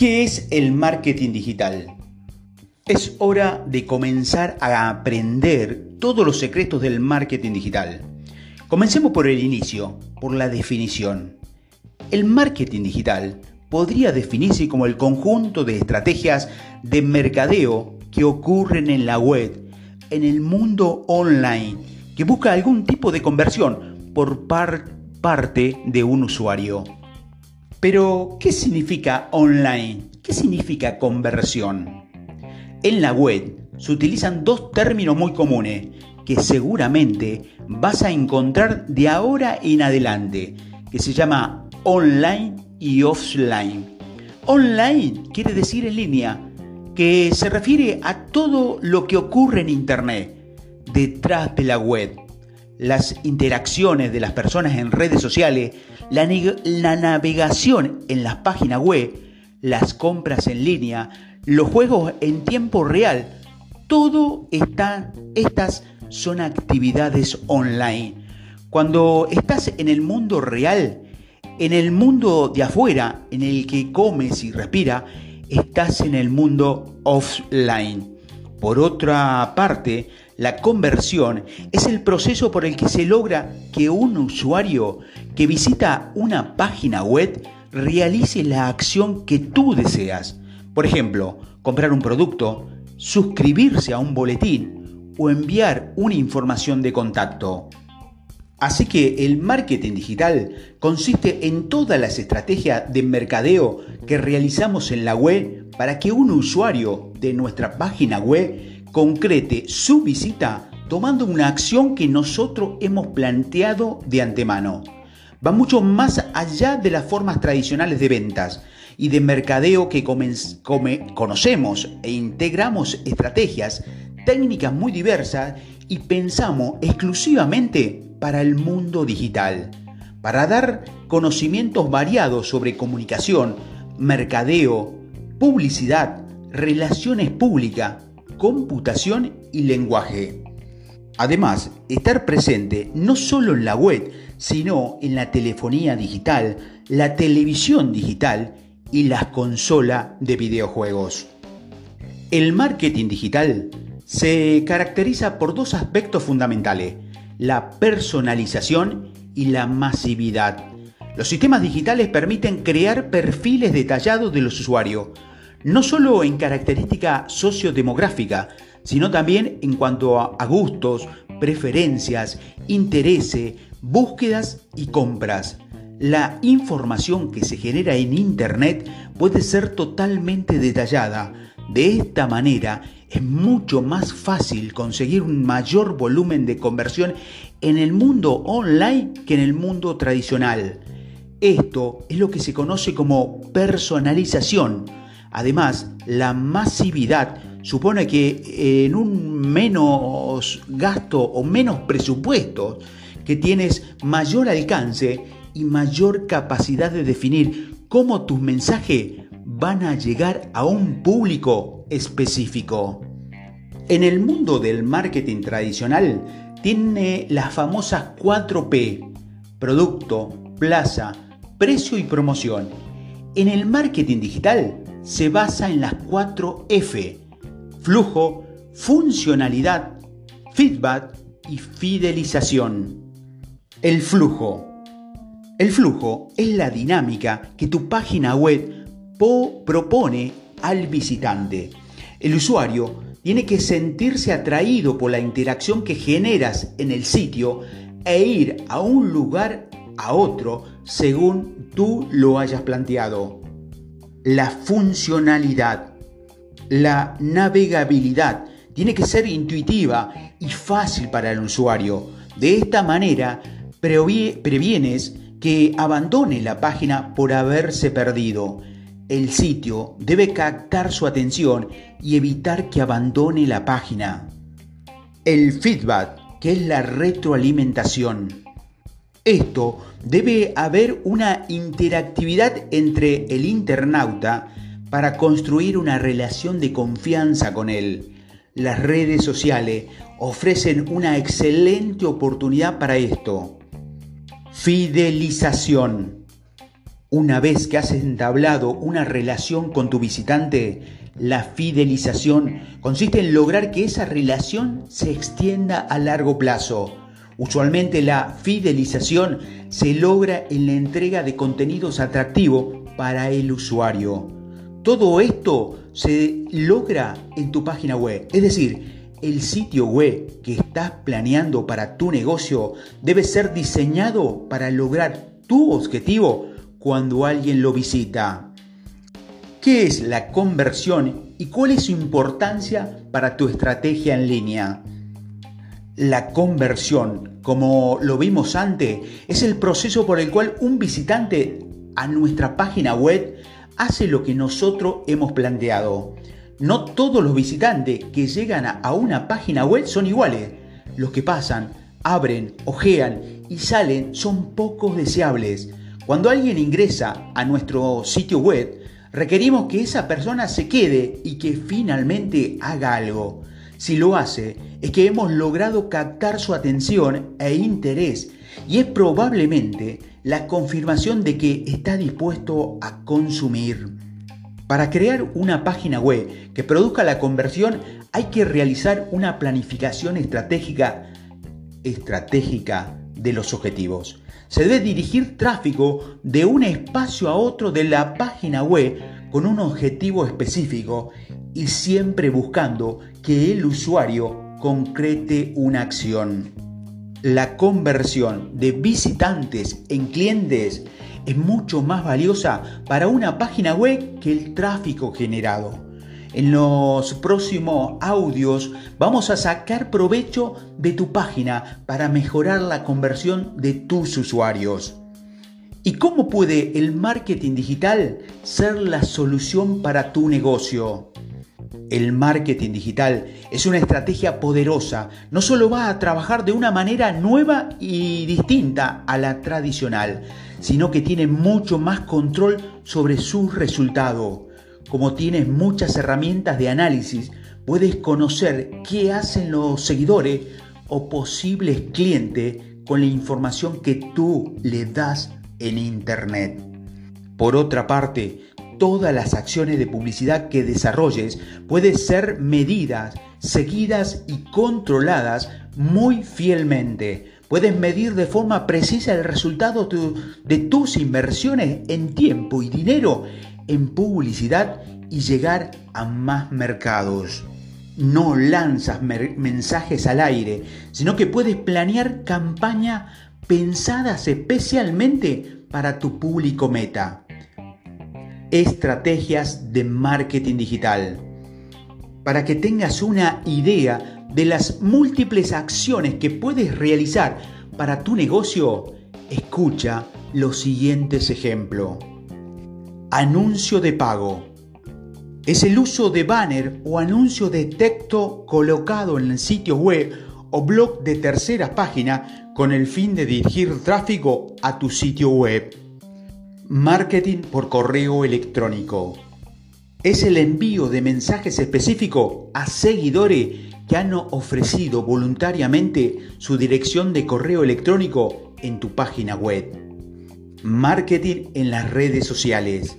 ¿Qué es el marketing digital? Es hora de comenzar a aprender todos los secretos del marketing digital. Comencemos por el inicio, por la definición. El marketing digital podría definirse como el conjunto de estrategias de mercadeo que ocurren en la web, en el mundo online, que busca algún tipo de conversión por parte de un usuario. Pero, ¿qué significa online? ¿Qué significa conversión? En la web se utilizan dos términos muy comunes que seguramente vas a encontrar de ahora en adelante, que se llama online y offline. Online quiere decir en línea, que se refiere a todo lo que ocurre en Internet, detrás de la web, las interacciones de las personas en redes sociales, la, navegación en las páginas web, las compras en línea, los juegos en tiempo real, todo está, estas son actividades online. Cuando estás en el mundo real, en el mundo de afuera, en el que comes y respira, estás en el mundo offline. Por otra parte, la conversión es el proceso por el que se logra que un usuario que visita una página web realice la acción que tú deseas. Por ejemplo, comprar un producto, suscribirse a un boletín o enviar una información de contacto. Así que el marketing digital consiste en todas las estrategias de mercadeo que realizamos en la web para que un usuario de nuestra página web concrete su visita tomando una acción que nosotros hemos planteado de antemano. Va mucho más allá de las formas tradicionales de ventas y de mercadeo que conocemos e integramos estrategias, técnicas muy diversas y pensamos exclusivamente para el mundo digital, para dar conocimientos variados sobre comunicación, mercadeo, publicidad, relaciones públicas, computación y lenguaje. Además, estar presente no solo en la web, sino en la telefonía digital, la televisión digital y la consola de videojuegos. El marketing digital se caracteriza por dos aspectos fundamentales, la personalización y la masividad. Los sistemas digitales permiten crear perfiles detallados de los usuarios, no solo en característica sociodemográfica, sino también en cuanto a gustos, preferencias, intereses, búsquedas y compras. La información que se genera en Internet puede ser totalmente detallada. De esta manera es mucho más fácil conseguir un mayor volumen de conversión en el mundo online que en el mundo tradicional. Esto es lo que se conoce como personalización Además, la masividad supone que en un menos gasto o menos presupuesto, que tienes mayor alcance y mayor capacidad de definir cómo tus mensajes van a llegar a un público específico. En el mundo del marketing tradicional tiene las famosas 4P, producto, plaza, precio y promoción. En el marketing digital se basa en las cuatro F, flujo, funcionalidad, feedback y fidelización. El flujo. El flujo es la dinámica que tu página web propone al visitante. El usuario tiene que sentirse atraído por la interacción que generas en el sitio e ir a un lugar a otro según tú lo hayas planteado la funcionalidad, la navegabilidad. Tiene que ser intuitiva y fácil para el usuario. De esta manera previenes que abandone la página por haberse perdido. El sitio debe captar su atención y evitar que abandone la página. El feedback, que es la retroalimentación. Esto debe haber una interactividad entre el internauta para construir una relación de confianza con él. Las redes sociales ofrecen una excelente oportunidad para esto. Fidelización. Una vez que has entablado una relación con tu visitante, la fidelización consiste en lograr que esa relación se extienda a largo plazo. Usualmente la fidelización se logra en la entrega de contenidos atractivos para el usuario. Todo esto se logra en tu página web, es decir, el sitio web que estás planeando para tu negocio debe ser diseñado para lograr tu objetivo cuando alguien lo visita. ¿Qué es la conversión y cuál es su importancia para tu estrategia en línea? La conversión, como lo vimos antes, es el proceso por el cual un visitante a nuestra página web hace lo que nosotros hemos planteado. No todos los visitantes que llegan a una página web son iguales. Los que pasan, abren, ojean y salen son pocos deseables. Cuando alguien ingresa a nuestro sitio web, requerimos que esa persona se quede y que finalmente haga algo. Si lo hace, es que hemos logrado captar su atención e interés y es probablemente la confirmación de que está dispuesto a consumir. Para crear una página web que produzca la conversión hay que realizar una planificación estratégica de los objetivos. Se debe dirigir tráfico de un espacio a otro de la página web con un objetivo específico y siempre buscando que el usuario concrete una acción. La conversión de visitantes en clientes es mucho más valiosa para una página web que el tráfico generado. En los próximos audios vamos a sacar provecho de tu página para mejorar la conversión de tus usuarios. ¿Y cómo puede el marketing digital ser la solución para tu negocio? El marketing digital es una estrategia poderosa. No solo va a trabajar de una manera nueva y distinta a la tradicional, sino que tiene mucho más control sobre su resultado. Como tienes muchas herramientas de análisis, puedes conocer qué hacen los seguidores o posibles clientes con la información que tú le das en Internet. Por otra parte, todas las acciones de publicidad que desarrolles pueden ser medidas, seguidas y controladas muy fielmente. Puedes medir de forma precisa el resultado de tus inversiones en tiempo y dinero en publicidad y llegar a más mercados. No lanzas mensajes al aire, sino que puedes planear campañas pensadas especialmente para tu público meta. Estrategias de marketing digital. Para que tengas una idea de las múltiples acciones que puedes realizar para tu negocio, escucha los siguientes ejemplos. Anuncio de pago. Es el uso de banner o anuncio de texto colocado en el sitio web o blog de tercera página con el fin de dirigir tráfico a tu sitio web. Marketing por correo electrónico. Es el envío de mensajes específicos a seguidores que han ofrecido voluntariamente su dirección de correo electrónico en tu página web. Marketing en las redes sociales.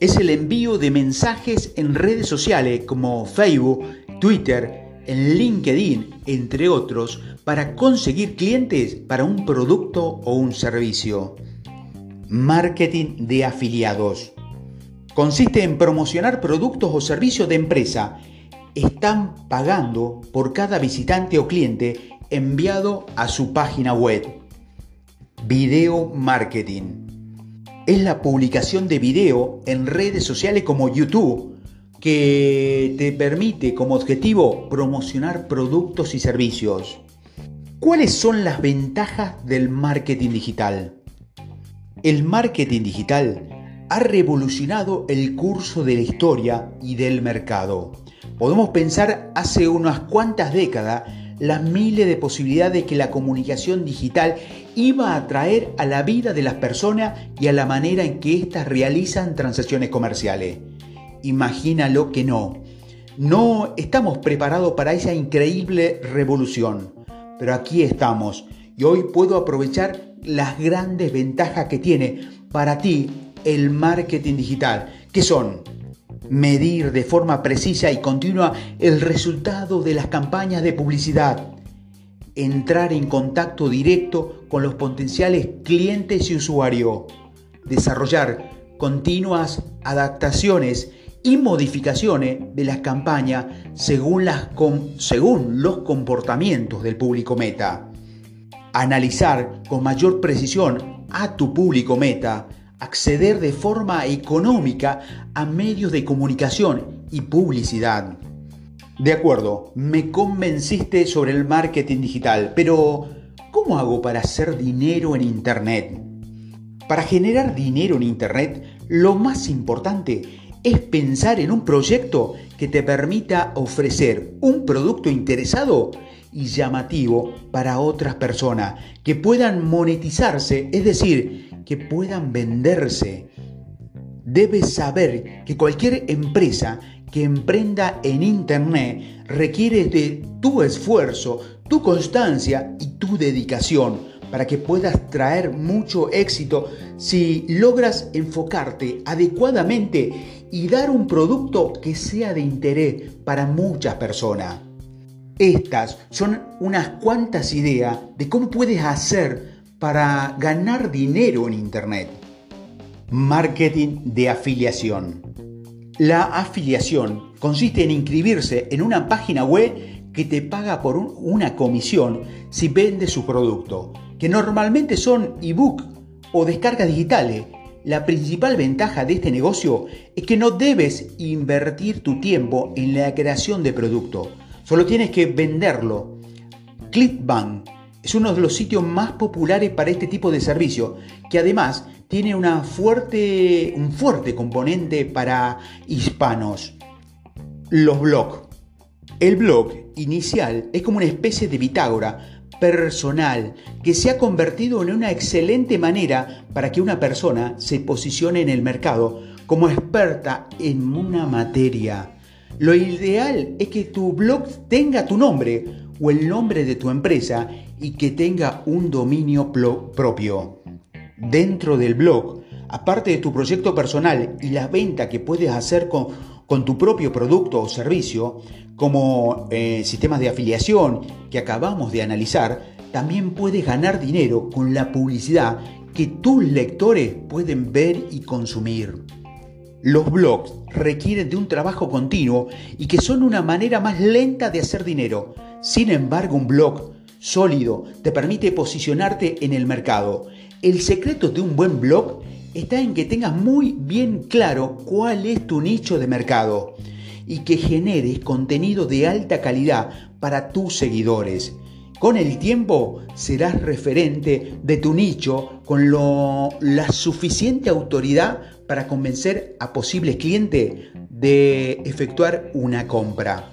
Es el envío de mensajes en redes sociales como Facebook, Twitter, en LinkedIn, entre otros, para conseguir clientes para un producto o un servicio. Marketing de afiliados. Consiste en promocionar productos o servicios de empresa. Están pagando por cada visitante o cliente enviado a su página web. Video marketing. Es la publicación de video en redes sociales como YouTube que te permite como objetivo promocionar productos y servicios. ¿Cuáles son las ventajas del marketing digital? El marketing digital ha revolucionado el curso de la historia y del mercado. Podemos pensar hace unas cuantas décadas las miles de posibilidades que la comunicación digital iba a traer a la vida de las personas y a la manera en que éstas realizan transacciones comerciales. Imagínalo que no. No estamos preparados para esa increíble revolución, pero aquí estamos y hoy puedo aprovechar las grandes ventajas que tiene para ti el marketing digital, que son medir de forma precisa y continua el resultado de las campañas de publicidad, entrar en contacto directo con los potenciales clientes y usuarios, desarrollar continuas adaptaciones y modificaciones de las campañas según, los comportamientos del público meta. Analizar con mayor precisión a tu público meta, acceder de forma económica a medios de comunicación y publicidad. De acuerdo, me convenciste sobre el marketing digital, pero ¿cómo hago para hacer dinero en Internet? Para generar dinero en Internet, lo más importante es pensar en un proyecto que te permita ofrecer un producto interesado y llamativo para otras personas, que puedan monetizarse, es decir, que puedan venderse. Debes saber que cualquier empresa que emprenda en Internet requiere de tu esfuerzo, tu constancia y tu dedicación para que puedas traer mucho éxito si logras enfocarte adecuadamente y dar un producto que sea de interés para muchas personas. Estas son unas cuantas ideas de cómo puedes hacer para ganar dinero en Internet. Marketing de afiliación. La afiliación consiste en inscribirse en una página web que te paga por una comisión si vendes su producto que normalmente son ebook o descargas digitales. La principal ventaja de este negocio es que no debes invertir tu tiempo en la creación de producto, solo tienes que venderlo. Clickbank es uno de los sitios más populares para este tipo de servicio, que además tiene una fuerte, un fuerte componente para hispanos. Los blogs. El blog inicial es como una especie de bitágora personal que se ha convertido en una excelente manera para que una persona se posicione en el mercado como experta en una materia. Lo ideal es que tu blog tenga tu nombre o el nombre de tu empresa y que tenga un dominio propio. Dentro del blog, aparte de tu proyecto personal y la venta que puedes hacer con, tu propio producto o servicio, como eh, sistemas de afiliación que acabamos de analizar, también puedes ganar dinero con la publicidad que tus lectores pueden ver y consumir. Los blogs requieren de un trabajo continuo y que son una manera más lenta de hacer dinero. Sin embargo, un blog sólido te permite posicionarte en el mercado. El secreto de un buen blog está en que tengas muy bien claro cuál es tu nicho de mercado y que generes contenido de alta calidad para tus seguidores. Con el tiempo serás referente de tu nicho con la suficiente autoridad para convencer a posibles clientes de efectuar una compra.